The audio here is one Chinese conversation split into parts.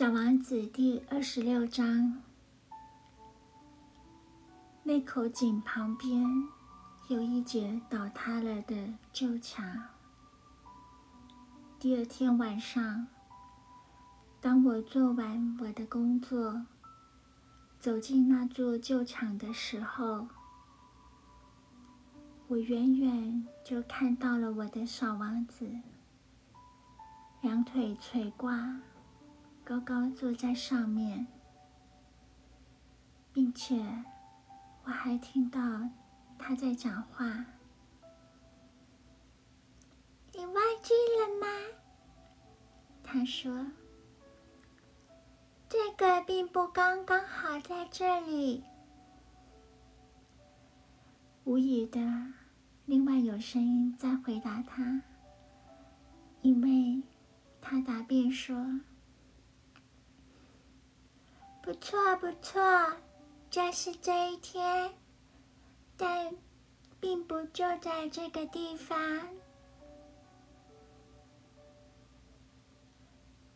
小王子第二十六章。那口井旁边有一节倒塌了的旧墙。第二天晚上，当我做完我的工作，走进那座旧墙的时候，我远远就看到了我的小王子，两腿垂挂。高高坐在上面，并且我还听到他在讲话。你忘记了吗？他说：“这个并不刚刚好在这里。”无疑的，另外有声音在回答他，因为他答辩说。不错，不错，就是这一天，但并不就在这个地方。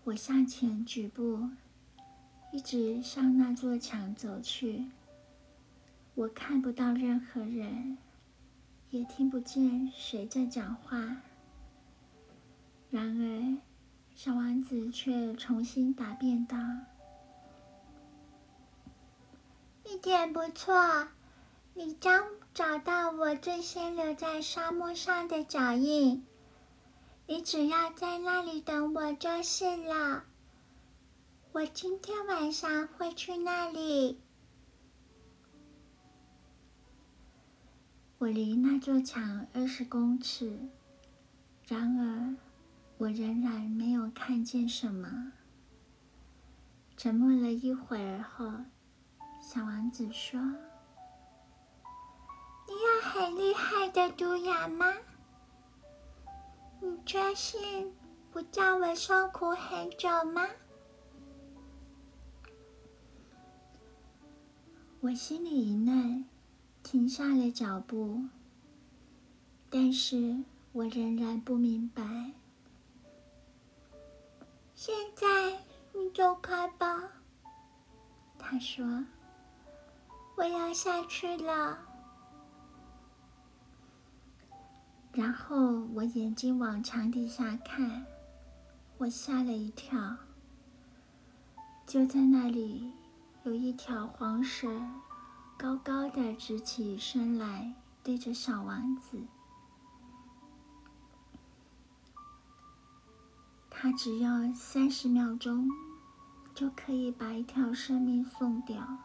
我向前举步，一直向那座墙走去。我看不到任何人，也听不见谁在讲话。然而，小王子却重新答辩道。一点不错，你将找到我最先留在沙漠上的脚印。你只要在那里等我就是了。我今天晚上会去那里。我离那座墙二十公尺，然而我仍然没有看见什么。沉默了一会儿后。小王子说：“你有很厉害的毒牙吗？你确信不叫我受苦很久吗？”我心里一愣，停下了脚步。但是我仍然不明白。现在你走开吧，他说。我要下去了。然后我眼睛往墙底下看，我吓了一跳。就在那里，有一条黄蛇，高高的直起身来，对着小王子。他只要三十秒钟，就可以把一条生命送掉。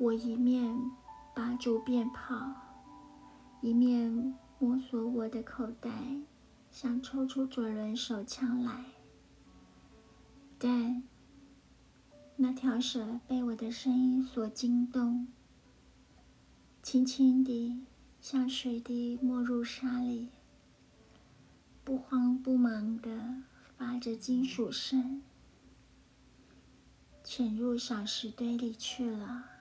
我一面拔出鞭炮，一面摸索我的口袋，想抽出左轮手枪来。但那条蛇被我的声音所惊动，轻轻地像水滴没入沙里，不慌不忙地发着金属声，潜入小石堆里去了。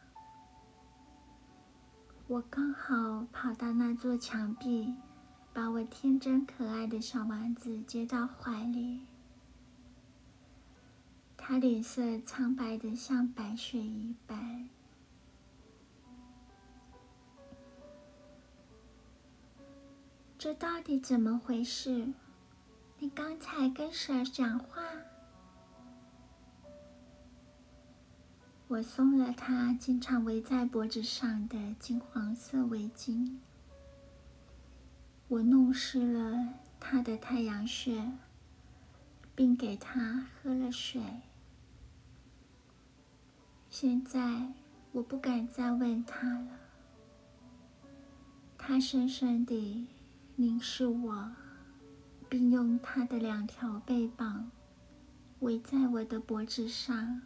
我刚好跑到那座墙壁，把我天真可爱的小丸子接到怀里。他脸色苍白的像白雪一般。这到底怎么回事？你刚才跟谁讲话？我松了他经常围在脖子上的金黄色围巾，我弄湿了他的太阳穴，并给他喝了水。现在我不敢再问他了。他深深地凝视我，并用他的两条背膀围在我的脖子上。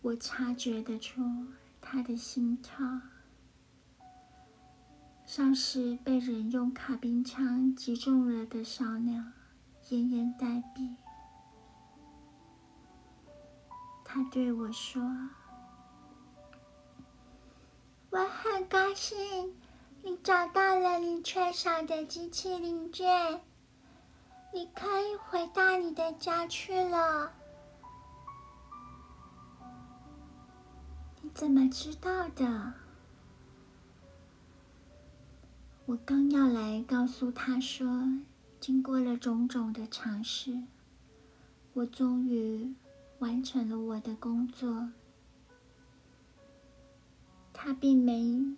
我察觉得出他的心跳，像是被人用卡宾枪击中了的小鸟，奄奄待毙。他对我说：“我很高兴你找到了你缺少的机器零件。你可以回到你的家去了。怎么知道的？我刚要来告诉他说，经过了种种的尝试，我终于完成了我的工作。他并没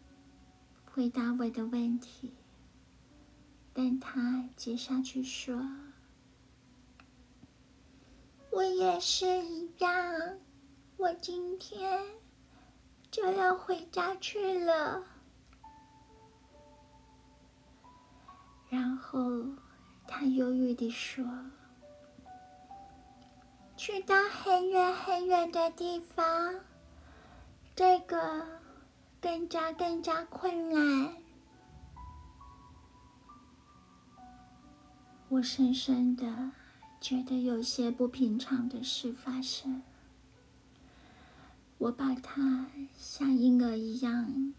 回答我的问题，但他接下去说：“我也是一样，我今天就要回家去了。”然后他忧郁地说：“去到很远很远的地方，这个。”更加更加困难。我深深的觉得有些不平常的事发生。我把他像婴儿一样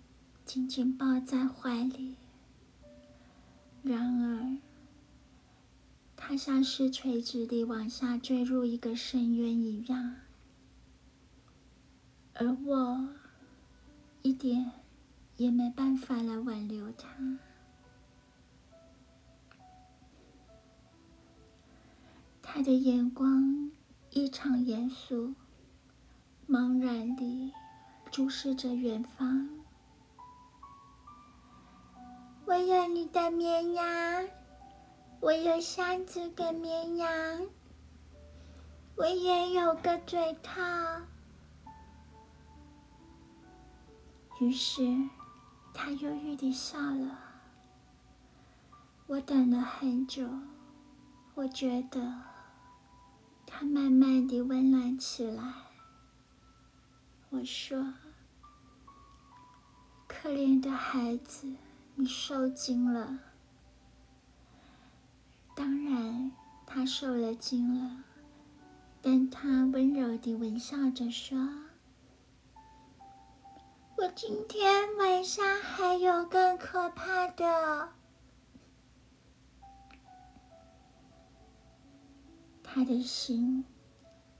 紧紧抱在怀里，然而他像是垂直地往下坠入一个深渊一样，而我。一点也没办法来挽留他。他的眼光异常严肃，茫然地注视着远方。我有你的绵羊，我有箱子的绵羊，我也有个嘴套。于是，他忧郁地笑了。我等了很久，我觉得他慢慢地温暖起来。我说：“可怜的孩子，你受惊了。”当然，他受了惊了，但他温柔地微笑着说。我今天晚上还有更可怕的。他的心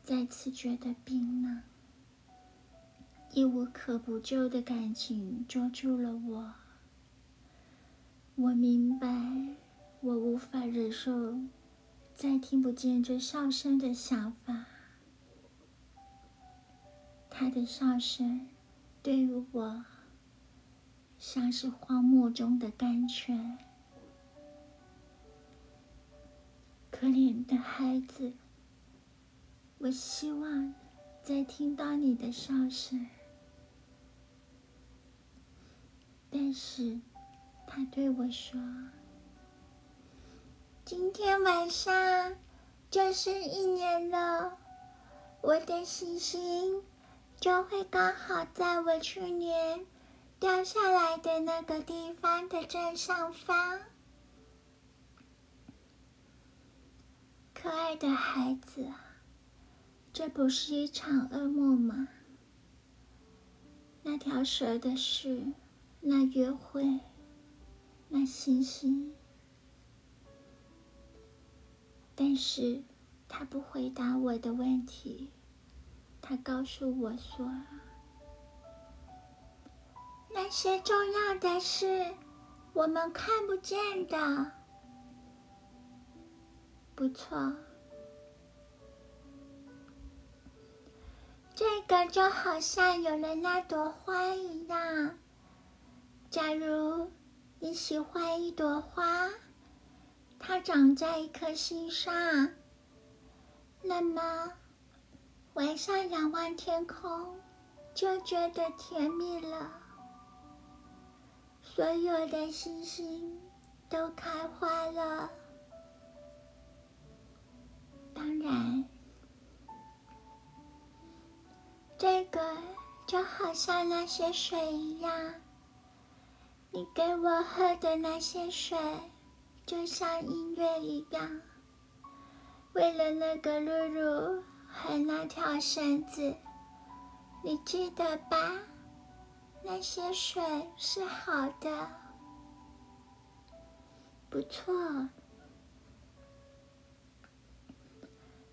再次觉得冰冷，一无可补救的感情捉住了我。我明白，我无法忍受再听不见这笑声的想法。他的笑声。对于我，像是荒漠中的甘泉。可怜的孩子，我希望再听到你的笑声。但是，他对我说：“今天晚上就是一年了，我的星星。”就会刚好在我去年掉下来的那个地方的正上方。可爱的孩子，这不是一场噩梦吗？那条蛇的事，那约会，那星星，但是他不回答我的问题。他告诉我说：“那些重要的事，我们看不见的。不错，这个就好像有了那朵花一样。假如你喜欢一朵花，它长在一颗心上，那么。”晚上仰望天空，就觉得甜蜜了。所有的星星都开花了。当然，这个就好像那些水一样，你给我喝的那些水，就像音乐一样。为了那个露露。和那条绳子，你记得吧？那些水是好的，不错。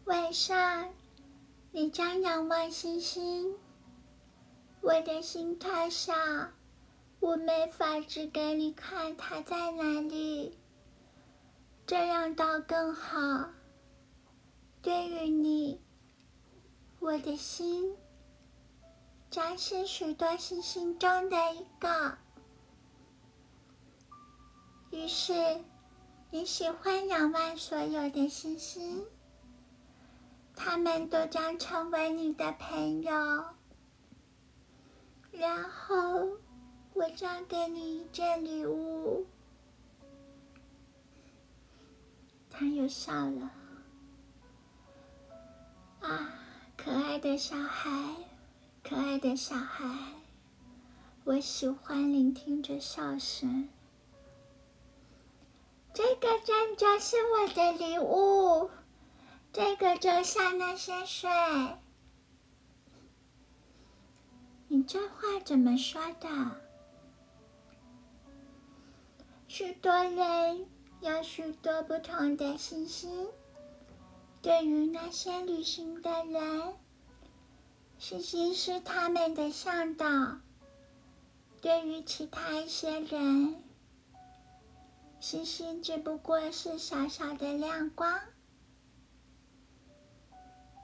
晚上，你将仰望星星。我的心太小，我没法指给你看它在哪里。这样倒更好。对于你，我的心将是许多星星中的一个。于是，你喜欢仰望所有的星星。他们都将成为你的朋友，然后我将给你一件礼物。他又笑了。啊，可爱的小孩，可爱的小孩，我喜欢聆听着笑声。这个真就是我的礼物。这个就像那些水。你这话怎么说的？许多人有许多不同的星星。对于那些旅行的人，星星是他们的向导。对于其他一些人，星星只不过是小小的亮光。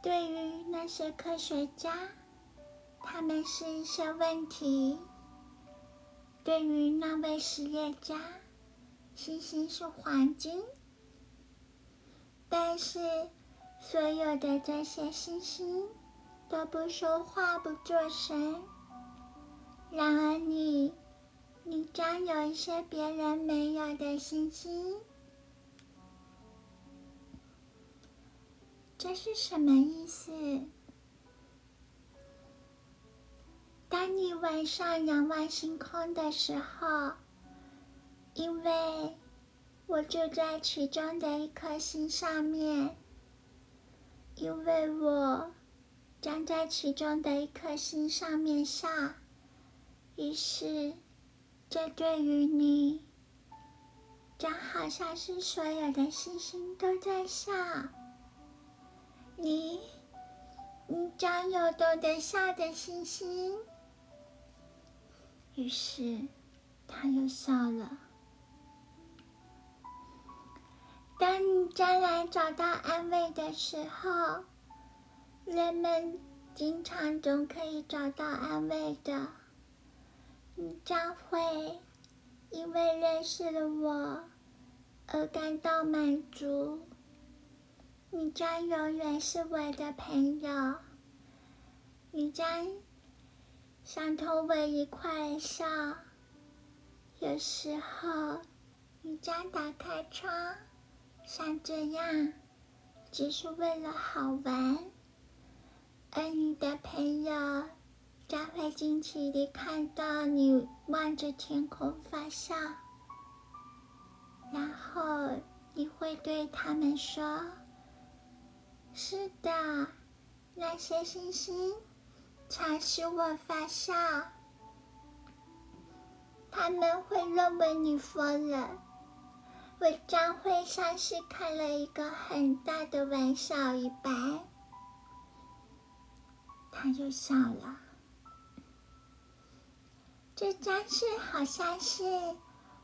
对于那些科学家，他们是一些问题；对于那位实业家，星星是黄金。但是，所有的这些星星都不说话、不做声。然而，你，你将有一些别人没有的星星。这是什么意思？当你晚上仰望星空的时候，因为我就在其中的一颗星上面，因为我将在其中的一颗星上面笑，于是这对于你，就好像是所有的星星都在笑。你，你将有懂得笑的星星。于是，他又笑了。当你将来找到安慰的时候，人们经常总可以找到安慰的。你将会因为认识了我而感到满足。你将永远是我的朋友。你将想同我一块笑。有时候，你将打开窗，像这样，只是为了好玩。而你的朋友将会惊奇地看到你望着天空发笑，然后你会对他们说。是的，那些星星常使我发笑。他们会认为你疯了，我将会像是开了一个很大的玩笑一般。他又笑了。这张是好像是，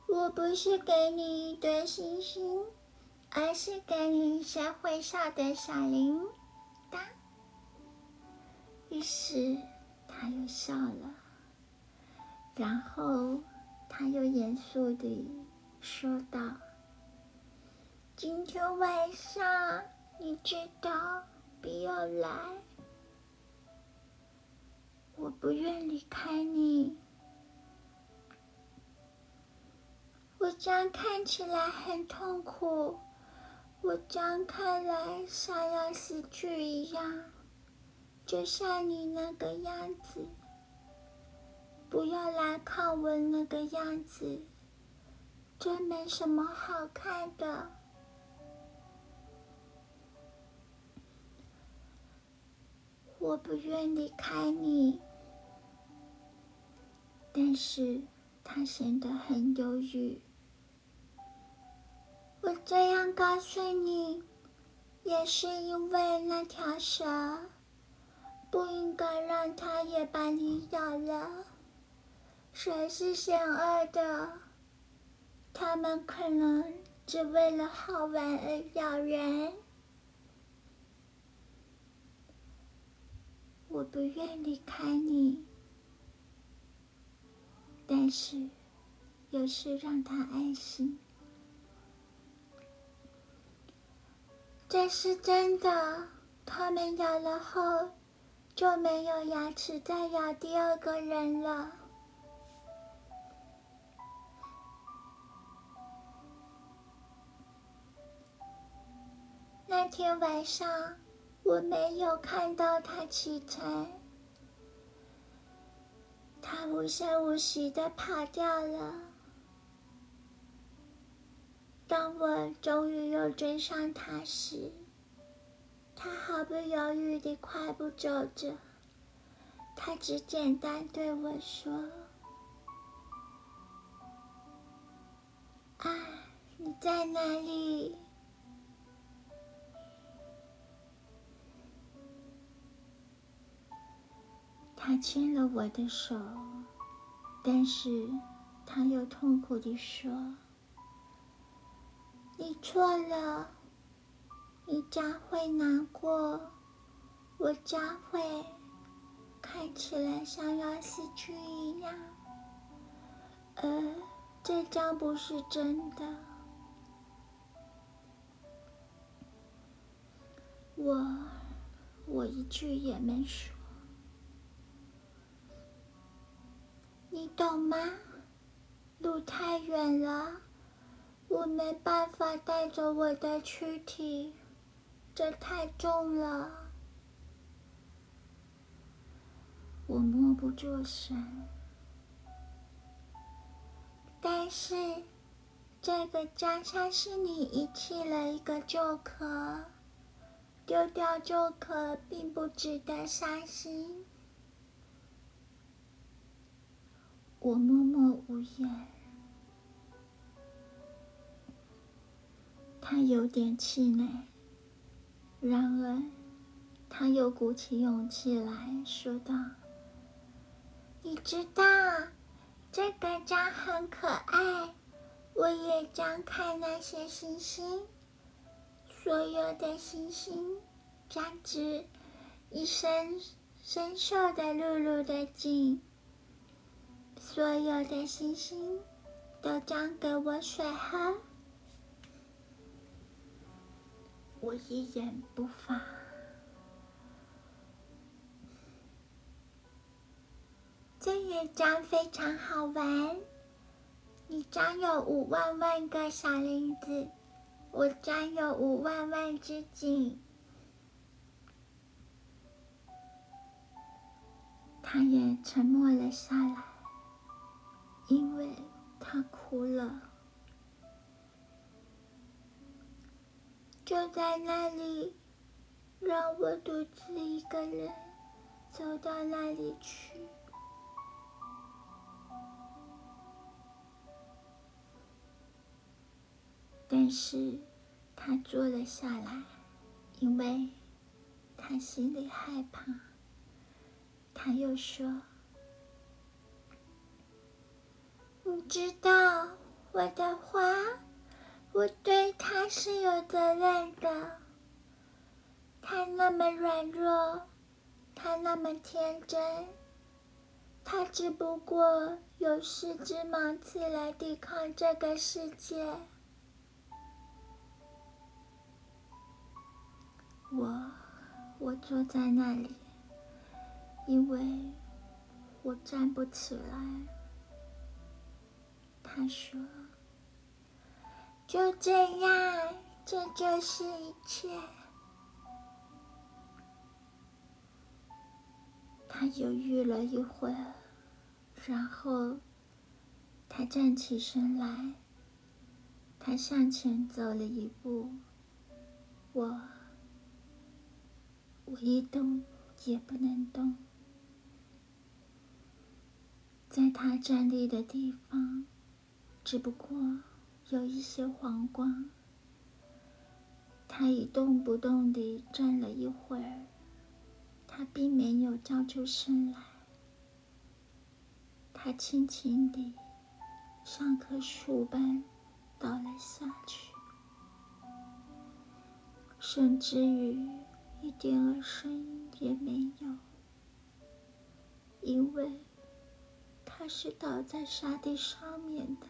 我不是给你一堆星星。而是给你一些会笑的小铃铛。于是他又笑了，然后他又严肃地说道：“今天晚上，你知道不要来。我不愿离开你。我将看起来很痛苦。”我将看来像要死去一样，就像你那个样子。不要来看我那个样子，真没什么好看的。我不愿离开你，但是他显得很忧郁。我这样告诉你，也是因为那条蛇，不应该让它也把你咬了。蛇是险恶的，它们可能只为了好玩而咬人。我不愿离开你，但是有事让他安心。这是真的，他们咬了后就没有牙齿再咬第二个人了。那天晚上我没有看到他起床，他无声无息的跑掉了。当我终于又追上他时，他毫不犹豫地快步走着。他只简单对我说：“啊，你在哪里？”他牵了我的手，但是他又痛苦地说。你错了，你将会难过，我将会看起来像要死去一样，而这将不是真的。我，我一句也没说，你懂吗？路太远了。我没办法带走我的躯体，这太重了，我摸不作声。但是，这个家像是你遗弃了一个旧壳，丢掉旧壳并不值得伤心。我默默无言。他有点气馁，然而他又鼓起勇气来说道：“你知道，这个家很可爱，我也将看那些星星。所有的星星将织一身生锈的露露的茎，所有的星星都将给我水喝。”我一言不发。这也将非常好玩。你将有五万万个小林子，我将有五万万只井。他也沉默了下来，哭了。就在那里，让我独自一个人走到那里去。但是，他坐了下来，因为他心里害怕。他又说：“你知道我的话。”我对他是有责任的。他那么软弱，他那么天真，他只不过有四只芒刺来抵抗这个世界。我，我坐在那里，因为我站不起来。他说。就这样，这就是一切。他犹豫了一会儿，然后他站起身来，他向前走了一步。我，我一动也不能动。在他站立的地方，只不过。有一些黄光，他一动不动地站了一会儿，他并没有叫出声来。他轻轻地像棵树般倒了下去，甚至于一点儿声音也没有，因为他是倒在沙地上面的。